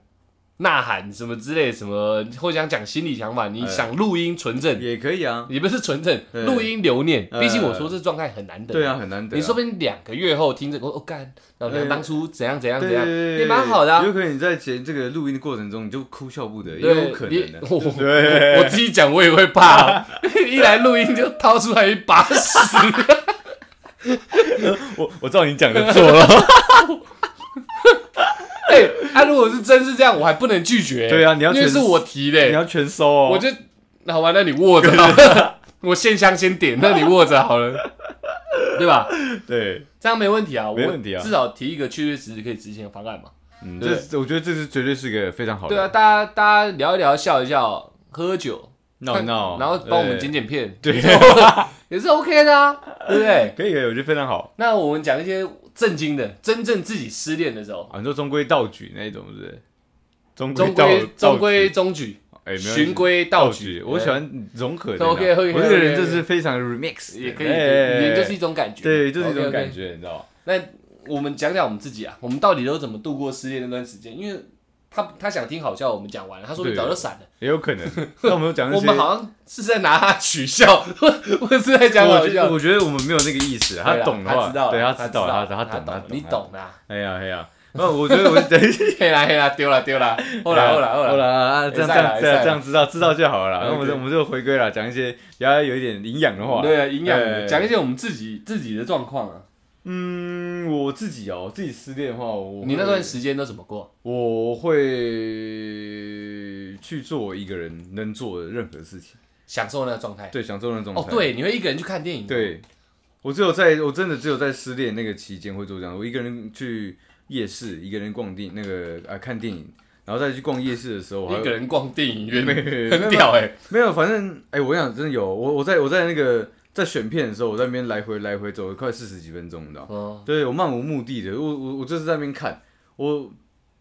呐喊什么之类什么，或想讲心理想法，你想录音存证也可以啊，也不是存证，录音留念。毕竟我说这状态很难得，对啊，很难得。你说不定两个月后听着，我哦干，然后当初怎样怎样怎样，也蛮好的。有可能你在前这个录音的过程中，你就哭笑不得，也有可能的。[laughs] 我自己讲我也会怕，[laughs] 一来录音就掏出来一把屎。[laughs] 我我照你讲的做了。哎，他如果是真是这样，我还不能拒绝。对啊，你要因为是我提的，你要全收哦。我就那好吧，那你握着，[laughs] 我线香先点，那你握着好了，对吧？对，这样没问题啊，没问题啊，至少提一个确确实实可以执行的方案嘛。嗯，这我觉得这是绝对是一个非常好的。对啊，大家大家聊一聊，笑一笑，喝酒闹闹，然后帮我们剪剪片，对，也是 OK 的啊，对不对？[laughs] 可以，可以，我觉得非常好。那我们讲一些。震惊的，真正自己失恋的时候，啊，你说中规道矩那种，是不是？中规中规中矩，哎，循规蹈矩。我喜欢融合的。OK 我这个人就是非常 remix，也可以，就是一种感觉。对，就是一种感觉，你知道那我们讲讲我们自己啊，我们到底都怎么度过失恋那段时间？因为。他他想听好笑，我们讲完了。他说你早就散了，也有可能。那我们讲我们好像是在拿他取笑，或者是在讲好笑。我觉得我们没有那个意思。他懂的话，对他知道，他他懂，他懂，你懂的。哎呀哎呀，那我觉得我等一下，黑啦黑啦，丢了丢了，[laughs] 后来后来后来后来啊，这样这样这样知道知道就好了。那我们我们就回归了，讲一些比较有一点营养的话。对啊，营养讲一些我们自己自己的状况啊。嗯，我自己哦，自己失恋的话，我你那段时间都怎么过？我会去做一个人能做的任何事情，享受那个状态。对，享受那个状态。哦，对，你会一个人去看电影。对，我只有在我真的只有在失恋那个期间会做这样，我一个人去夜市，一个人逛电那个啊看电影，然后再去逛夜市的时候，一个人逛电影院，没很屌哎，没有，反正哎，我想真的有，我我在我在那个在选片的时候，我在那边来回来回走了快四十几分钟，你知道吗？对我漫无目的的，我我我就是在那边看，我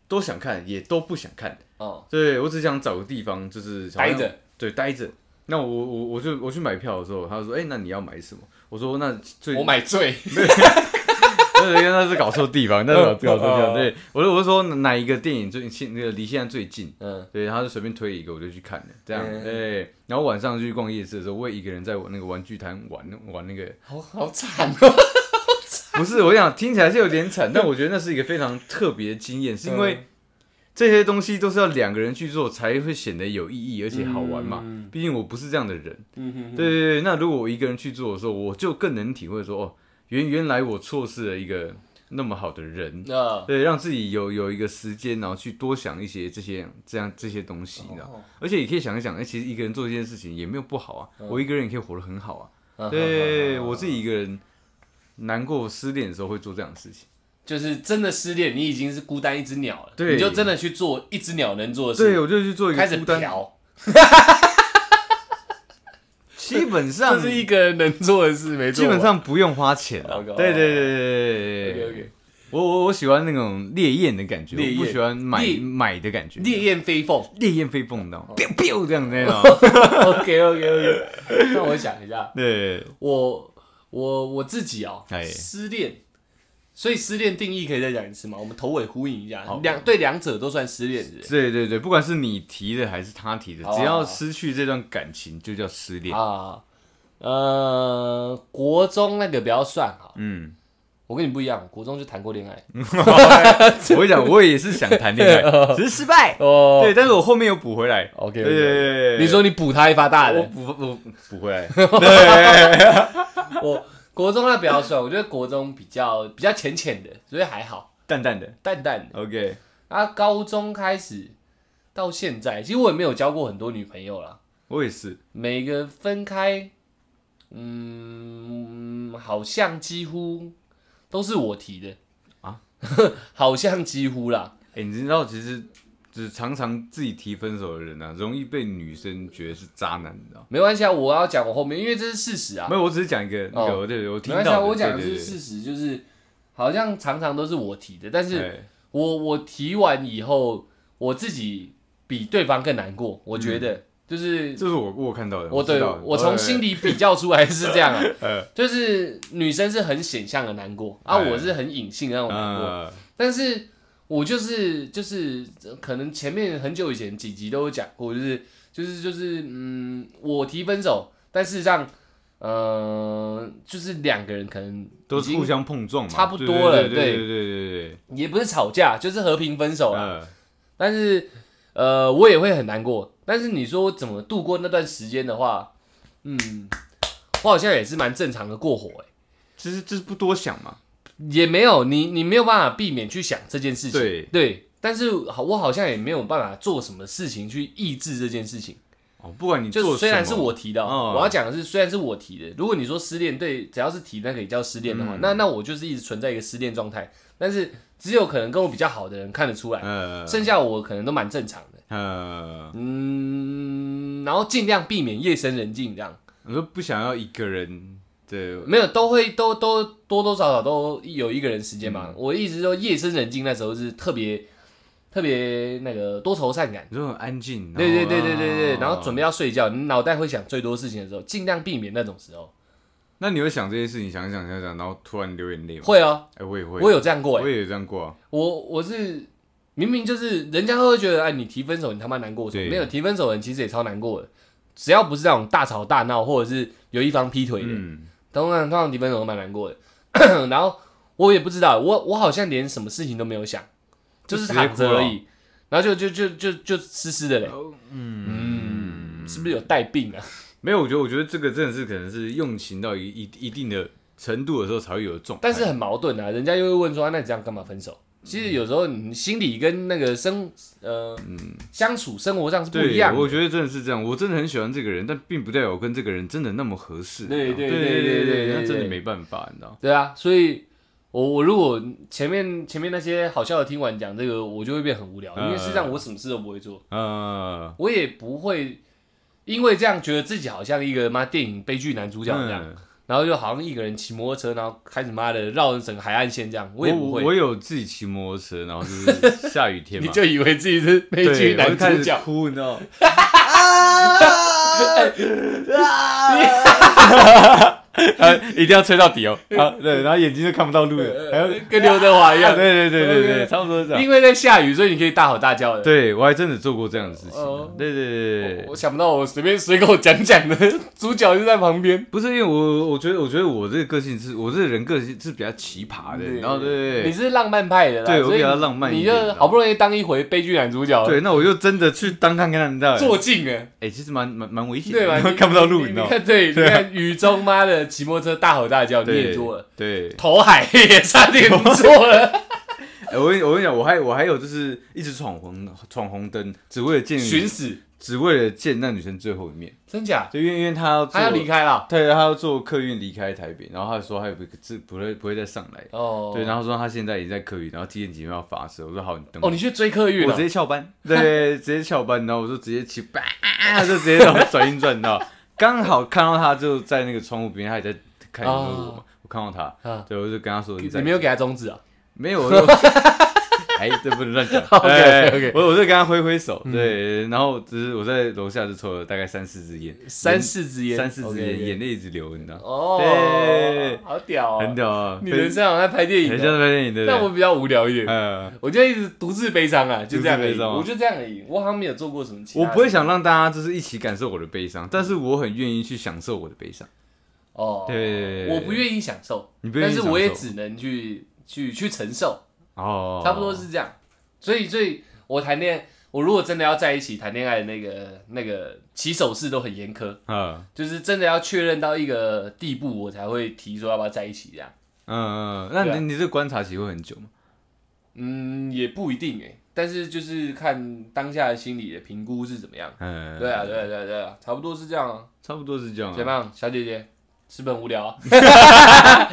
都想看，也都不想看，哦，对我只想找个地方就是待着，对，待着。那我我我就我去买票的时候，他说，哎，那你要买什么？我说那最我买 [laughs] [laughs] [laughs] 最。那那是搞错地方，那是 [laughs] 搞错地方。对，我就我就说哪一个电影最近那个离现在最近？嗯，对，他就随便推一个，我就去看了。这样，对。然后晚上去逛夜市的时候，我也一个人在我那个玩具摊玩玩那个。好好惨哦！[laughs] 不是，我想听起来是有点惨，但我觉得那是一个非常特别的经验，是因为这些东西都是要两个人去做才会显得有意义而且好玩嘛。毕竟我不是这样的人。嗯哼。对对对，那如果我一个人去做的时候，我就更能体会说哦。原原来我错失了一个那么好的人，对，让自己有有一个时间，然后去多想一些这些这样这些东西，你知道？而且也可以想一想，哎，其实一个人做这件事情也没有不好啊，我一个人也可以活得很好啊。对，我自己一个人难过失恋的时候会做这样的事情，就是真的失恋，你已经是孤单一只鸟了，对，你就真的去做一只鸟能做的事，对，我就去做一个开始嫖。[laughs] 基本上这是一个人能做的事，没错。基本上不用花钱对对对对对对。OK 我我我喜欢那种烈焰的感觉，我不喜欢买买的感觉。烈焰飞凤，烈焰飞凤，你知道吗？biu biu 这样那种。OK OK OK。那我想一下，对，我我我自己哦，失恋。所以失恋定义可以再讲一次吗？我们头尾呼应一下，两对两者都算失恋的。对对对，不管是你提的还是他提的，只要失去这段感情就叫失恋啊。呃，国中那个不要算哈。嗯，我跟你不一样，国中就谈过恋爱。[laughs] 我跟你讲，我也是想谈恋爱，[laughs] 只是失败哦。对，但是我后面又补回来。OK，对对对，你说你补他一发大的，我补我补回来。[laughs] 对，我。国中那比较算，我觉得国中比较比较浅浅的，所以还好，淡淡的，淡淡的。OK，啊，高中开始到现在，其实我也没有交过很多女朋友啦。我也是，每个分开，嗯，好像几乎都是我提的啊，[laughs] 好像几乎啦。哎，你知道其实。就是常常自己提分手的人啊，容易被女生觉得是渣男，你知道没关系啊，我要讲我后面，因为这是事实啊。没有，我只是讲一个，有对，我听到。没关系，我讲的是事实，就是好像常常都是我提的，但是我我提完以后，我自己比对方更难过，我觉得就是这是我我看到的，我对我从心里比较出来是这样啊，[laughs] 就是女生是很显象的难过，啊，我是很隐性的那种难过，但是。我就是就是可能前面很久以前几集都有讲过，就是就是就是嗯，我提分手，但事实上，呃，就是两个人可能都是互相碰撞，差不多了，对对对对对，也不是吵架，就是和平分手了。但是呃，我也会很难过。但是你说我怎么度过那段时间的话，嗯，我好像也是蛮正常的过火哎，其实就是不多想嘛。也没有你，你没有办法避免去想这件事情。对对，但是好，我好像也没有办法做什么事情去抑制这件事情。哦，不管你就虽然是我提的，我要讲的是虽然是我提的。如果你说失恋，对，只要是提那个也叫失恋的话，那那我就是一直存在一个失恋状态。但是只有可能跟我比较好的人看得出来，剩下我可能都蛮正常的。嗯，然后尽量避免夜深人静这样。我说不想要一个人。对，没有都会都都多多少少都有一个人时间嘛。我一直说夜深人静那时候是特别特别那个多愁善感，就很安静。对对对对对对，然后准备要睡觉，你脑袋会想最多事情的时候，尽量避免那种时候。那你会想这些事情，想想想想，然后突然流眼泪吗？会啊，哎，我也会，我有这样过，我也有这样过啊。我我是明明就是人家会觉得，哎，你提分手，你他妈难过什么？没有提分手的人其实也超难过的，只要不是那种大吵大闹，或者是有一方劈腿的。通常通常提分手都蛮难过的，[clears throat] 然后我也不知道，我我好像连什么事情都没有想，就是躺着而已，然后就就就就就湿湿的嘞，嗯是不是有带病啊？[laughs] 没有，我觉得我觉得这个真的是可能是用情到一一一定的程度的时候才会有的状，但是很矛盾啊，人家又会问说，那你这样干嘛分手？其实有时候你心理跟那个生呃相处生活上是不一样。我觉得真的是这样，我真的很喜欢这个人，但并不代表我跟这个人真的那么合适。对对对对对，那真的没办法，你知道？对啊，所以我我如果前面前面那些好笑的听完讲这个，我就会变很无聊，因为实际上我什么事都不会做，嗯，我也不会因为这样觉得自己好像一个妈电影悲剧男主角一样。然后就好像一个人骑摩托车，然后开始妈的绕着整个海岸线这样，我也不会。[laughs] 我有自己骑摩托车，然后就是下雨天嘛，你就以为自己是悲剧男主角，哭，你知道？[laughs] 啊！[laughs] [laughs] 一定要吹到底哦！[laughs] 啊，对，然后眼睛就看不到路了，还要跟刘德华一样。[laughs] 对对对对对，差不多这样。因为在下雨，所以你可以大吼大叫的。对，我还真的做过这样的事情。对对对对，我想不到，我随便随口讲讲的，主角就在旁边。不是因为我，我觉得，我觉得我这个个性是，我这个人个性是比较奇葩的。然后对，你是浪漫派的啦，对我比较浪漫。你就好不容易当一回悲剧男主角，对，那我就真的去当看看，你知道？坐镜啊！哎，其实蛮蛮蛮危险的，对吧？看不到路，你知道？对，你看雨中妈的骑摩托车大吼。大叫你也做了，对，投海也差点做了。[laughs] 哎，我跟 [laughs] 我跟你讲，我还我还有就是一直闯红闯红灯，只为了见寻死，只为了见那女生最后一面。真假？就因为因为他要他要离开了，对，他要坐客运离开台北，然后他说他有个字不会不会再上来哦。对，然后说他现在已经在客运，然后几点几分要发车。我说好，你等。哦，你去追客运我直接翘班，对，直接翘班，然后我就直接骑，就直接转运转到，刚好看到他就在那个窗户边，他也在。看我嘛，我看到他，对，我就跟他说：“你没有给他中指啊？”没有，哎，这不能乱讲。[laughs] OK OK，我我就跟他挥挥手，对，然后只是我在楼下就抽了大概三四支烟，三四支烟，三四支烟，眼泪一直流，你知道？哦，对，好屌，很屌啊！你人生好像在拍电影，很像在拍电影，对但我比较无聊一点，嗯，我就一直独自悲伤啊，就这样而已，我就这样而已，我好像没有做过什么。我不会想让大家就是一起感受我的悲伤，但是我很愿意去享受我的悲伤。哦，对，我不愿意享受，但是我也只能去去去承受，哦，差不多是这样，所以所以我谈恋爱，我如果真的要在一起谈恋爱那个那个起手式都很严苛，嗯，就是真的要确认到一个地步，我才会提说要不要在一起这样，嗯嗯，那你你这观察期会很久吗？嗯，也不一定哎，但是就是看当下的心理的评估是怎么样，嗯，对啊对啊对啊对啊，差不多是这样啊，差不多是这样，怎么样，小姐姐？是不是很无聊啊？[laughs]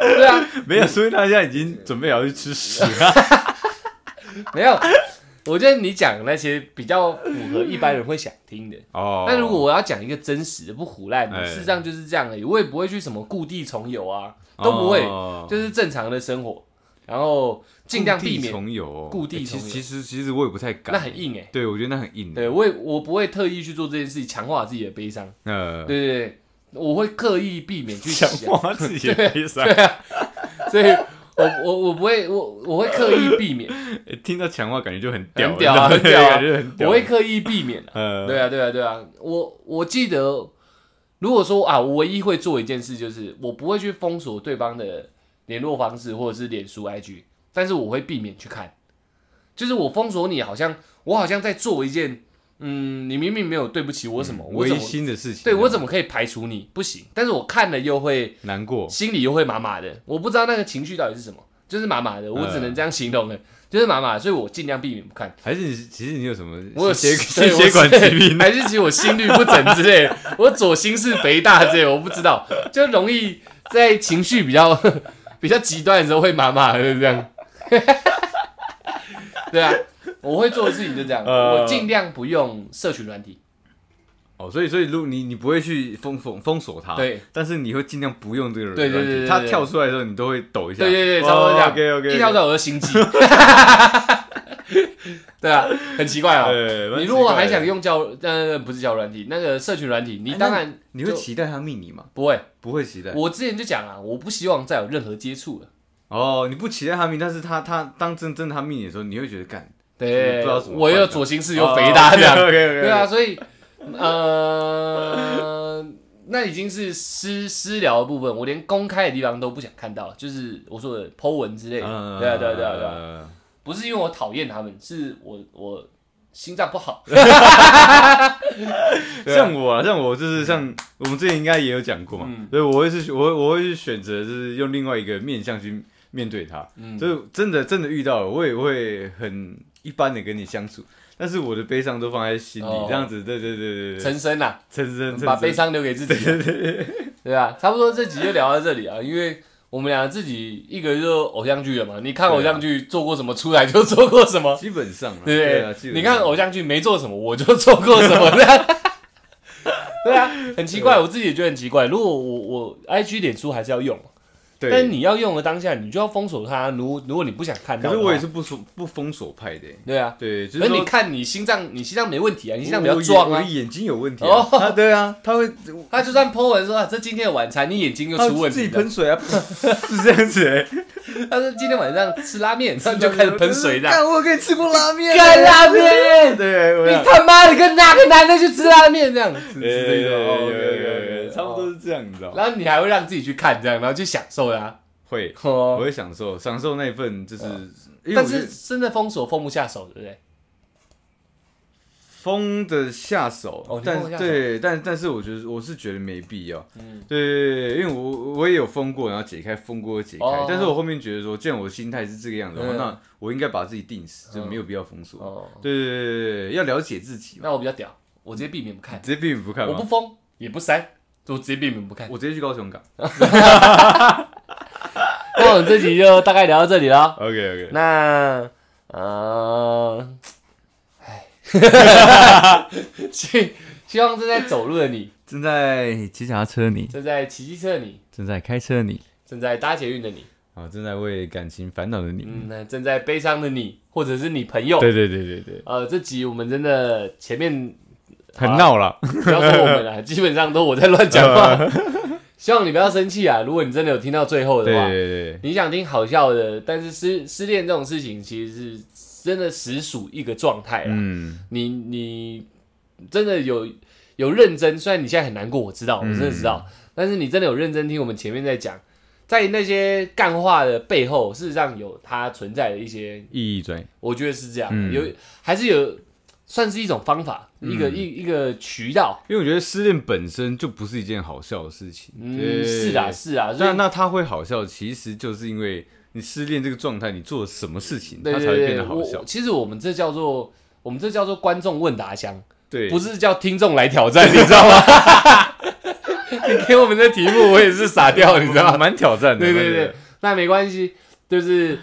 对啊，没有，所以他现在已经准备要去吃屎了。[laughs] 没有，我觉得你讲那些比较符合一般人会想听的哦。但如果我要讲一个真实的、不胡乱的，事实上就是这样而已。我也不会去什么故地重游啊，都不会，就是正常的生活，然后尽量避免重游。故地重游，其实其实我也不太敢，那很硬哎。对，我觉得那很硬。对我也我不会特意去做这件事情，强化自己的悲伤。呃，对对对。我会刻意避免去 [laughs] 想自己的悲伤，对啊，[laughs] 所以我我我不会，我我会刻意避免。听到强化感觉就很屌，很屌啊，很屌啊，我会刻意避免。[laughs] 嗯，对啊，对啊，对啊。我我记得，如果说啊，我唯一会做一件事，就是我不会去封锁对方的联络方式或者是脸书 IG，但是我会避免去看。就是我封锁你，好像我好像在做一件。嗯，你明明没有对不起我什么，我违心的事情，对我怎么可以排除你？不行，但是我看了又会难过，心里又会麻麻的。我不知道那个情绪到底是什么，就是麻麻的，我只能这样形容了，就是麻麻，所以我尽量避免不看。还是其实你有什么？我有血血管疾病，还是其实我心率不整之类，[laughs] 我左心室肥大之类，我不知道，就容易在情绪比较 [laughs] 比较极端的时候会麻麻的这样。[laughs] 对啊。我会做的事情就这样，[laughs] 我尽量不用社群软体。哦，所以所以，如你你不会去封封封锁它，对，但是你会尽量不用这个软体。对对对，它跳出来的时候，你都会抖一下。对对对，差不多这样。OK OK，一跳出来我就心悸。[laughs] 对啊，很奇怪啊。你如果还想用交呃不是交软体，那个社群软体，你当然你会期待他密你吗？不会，不会期待。我之前就讲啊，我不希望再有任何接触了。哦，你不期待他密，但是他他当真真的他密你的时候，你会觉得干。对，我又左心室又肥大这样，对啊，所以呃，那已经是私私聊的部分，我连公开的地方都不想看到，就是我说的 Po 文之类的，对啊，对啊，对啊，对啊，不是因为我讨厌他们，是我我心脏不好，[laughs] [laughs] 像我啊，像我就是像我们之前应该也有讲过嘛，所以我会是，我我会去选择就是用另外一个面向去。面对他。嗯，就真的真的遇到了，我也会很一般的跟你相处，但是我的悲伤都放在心里，这样子，对对对对对，陈生呐，陈生，把悲伤留给自己，对啊，差不多这集就聊到这里啊，因为。我们俩自己一个就偶像剧了嘛？你看偶像剧做过什么，出来就做过什么，基本上，对不对？你看偶像剧没做什么，我就做过什么，[laughs] 对啊，很奇怪，我自己也觉得很奇怪。如果我我 I G 脸书还是要用。但是你要用的当下，你就要封锁它。如如果你不想看到，可是我也是不锁不封锁派的。对啊，对，可是你看你心脏，你心脏没问题啊，你心脏比较壮啊，眼睛有问题啊。对啊，他会，他就算 po 文说这今天的晚餐，你眼睛又出问题，自己喷水啊，是这样子。他说今天晚上吃拉面，他就开始喷水的。我跟你吃过拉面，干拉面，对，你他妈的跟哪个男的去吃拉面这样子？对对差不多是这样，你知道。然后你还会让自己去看这样，然后去享受呀。会，我会享受享受那份，就是，但是真的封锁封不下手，对不对？封的下手，但对，但但是我觉得我是觉得没必要，嗯，对，因为我我也有封过，然后解开，封过解开，但是我后面觉得说，既然我心态是这个样子，那我应该把自己定死，就没有必要封锁，对对对对，要了解自己。那我比较屌，我直接避免不看，直接避免不看，我不封也不删，我直接避免不看，我直接去高雄港。[laughs] [laughs] 那我们这集就大概聊到这里了。OK OK。那呃，哎，[laughs] 希希望正在走路的你，正在骑脚踏车你，正在骑机车的你，正在开车的你，正在搭捷运的你，啊，正在为感情烦恼的你，嗯，那正在悲伤的你，或者是你朋友，对对对对对。呃，这集我们真的前面很闹了，不要说我们了，[laughs] 基本上都我在乱讲话。希望你不要生气啊！如果你真的有听到最后的话，对对对，你想听好笑的，但是失失恋这种事情其实是真的实属一个状态啦。嗯，你你真的有有认真，虽然你现在很难过，我知道，我真的知道，但是你真的有认真听我们前面在讲，在那些干话的背后，事实上有它存在的一些意义在，我觉得是这样，有还是有。算是一种方法，一个一一个渠道，因为我觉得失恋本身就不是一件好笑的事情。嗯，是啊，是啊。那那他会好笑，其实就是因为你失恋这个状态，你做了什么事情，他才会变得好笑。其实我们这叫做我们这叫做观众问答箱，对，不是叫听众来挑战，你知道吗？你给我们的题目，我也是傻掉，你知道吗？蛮挑战的。对对对，那没关系，就是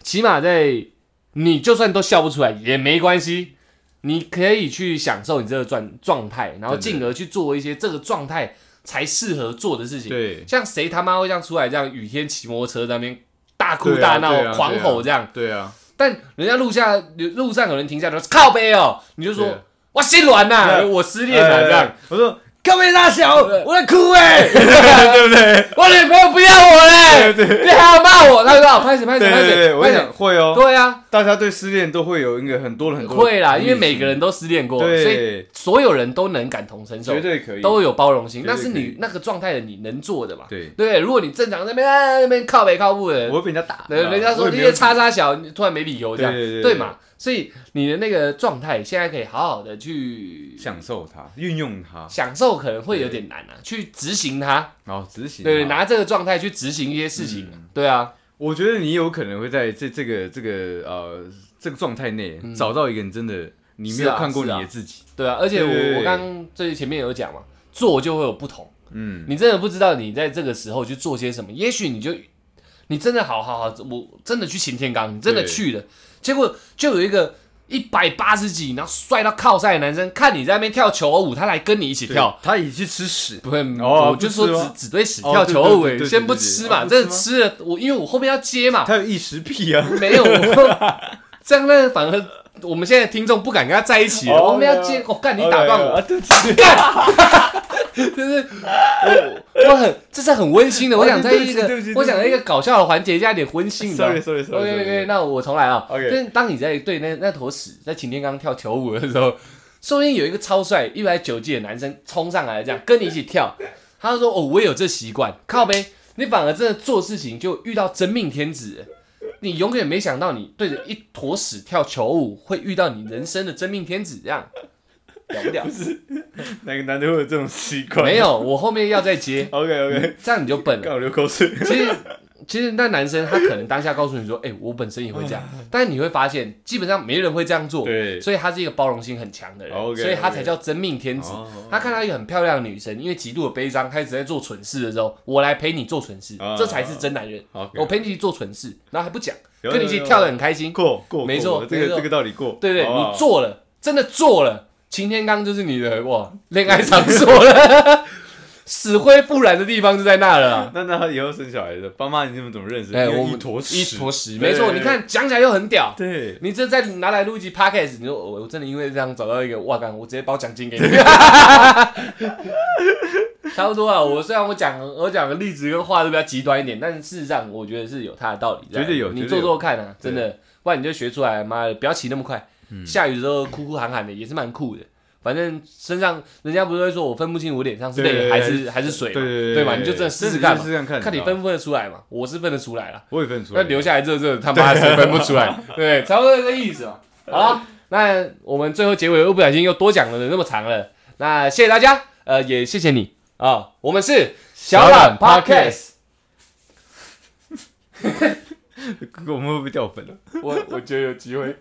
起码在你就算都笑不出来也没关系。你可以去享受你这个状状态，然后进而去做一些这个状态才适合做的事情。对，像谁他妈会这样出来这样雨天骑摩托车在那边大哭大闹、狂吼这样？对啊。但人家路下路上有人停下来说靠背哦，你就说哇心软呐，我失恋了这样。我说。干没大小，我在哭哎，[laughs] 对不对？我女朋友不要我嘞，你还要骂我？他说：“拍始拍始拍始。”我想会哦，对啊，大家对失恋都会有一个很多很多会啦，因为每个人都失恋过，所以所有人都能感同身受，绝对可以，都有包容心。那是你那个状态的你能做的嘛？对。对，如果你正常那边那边靠北靠步的，我会被人家打，对，人家说你叉叉小，你突然没理由这样，对嘛？所以你的那个状态现在可以好好的去享受它，运用它。享受可能会有点难啊，去执行它。哦，执行。对，拿这个状态去执行一些事情。对啊，我觉得你有可能会在这这个这个呃这个状态内找到一个你真的你没有看过你的自己。对啊，而且我我刚最前面有讲嘛，做就会有不同。嗯，你真的不知道你在这个时候去做些什么，也许你就你真的好好好，我真的去擎天岗，你真的去了。结果就有一个一百八十几，然后帅到靠晒的男生，看你在那边跳求偶舞，他来跟你一起跳，他也去吃屎，不会，我就说只只对屎跳求偶舞，先不吃嘛，这吃了我，因为我后面要接嘛，他有异食癖啊，没有，[laughs] 这样那反而。我们现在听众不敢跟他在一起。了，我们要接我干你打断我，干，[laughs] 就是我我很这是很温馨的，我想在一个我想在一个搞笑的环节加点温馨的。OK OK，那我重来啊。OK，当你在对那那坨屎在擎天刚跳球舞的时候，说不定有一个超帅一百九几的男生冲上来，这样跟你一起跳，他就说哦，我有这习惯，靠呗，你反而真的做事情就遇到真命天子。你永远没想到，你对着一坨屎跳球舞，会遇到你人生的真命天子，这样了不了？是 [laughs] 哪个男的会有这种习惯？没有，我后面要再接。[laughs] OK OK，这样你就笨了。我流口水。其实其实那男生他可能当下告诉你说，[laughs] 哎，我本身也会这样，但是你会发现，基本上没人会这样做，对，所以他是一个包容性很强的人，所以他才叫真命天子。他看到一个很漂亮的女生，因为极度的悲伤，开始在做蠢事的时候，我来陪你做蠢事，这才是真男人。我陪你去做蠢事，然后还不讲，跟你一起跳的很开心，过过，没错，这个这个道理过，对对，你做了，真的做了，擎天刚就是你的哇，恋爱场所了。[laughs] 死灰复燃的地方就在那了。[laughs] 那那他以后生小孩的爸妈，你们怎么认识？哎，我们坨屎，一坨屎，没错。你看讲起来又很屌。对，你这再拿来录一集 podcast，你说我我真的因为这样找到一个哇干，我直接包奖金给你。[laughs] 差不多啊。我虽然我讲我讲的例子跟话都比较极端一点，但是事实上我觉得是有它的道理。绝对有，你做做看啊，真的，不然你就学出来。妈的，不要骑那么快，下雨的时候哭哭喊喊的也是蛮酷的。反正身上人家不是会说我分不清我脸上是泪还是还是水嘛，对吧？你就真的试试看嘛，看你分不分得出来嘛。我是分得出来了，我也分出来。那留下来这这他妈是分不出来，[laughs] 对，差不多这意思嘛。好，那我们最后结尾又不小心又多讲了那么长了，那谢谢大家，呃，也谢谢你啊。我们是小懒 Podcast，[laughs] 我们会不会掉粉了？我我觉得有机会。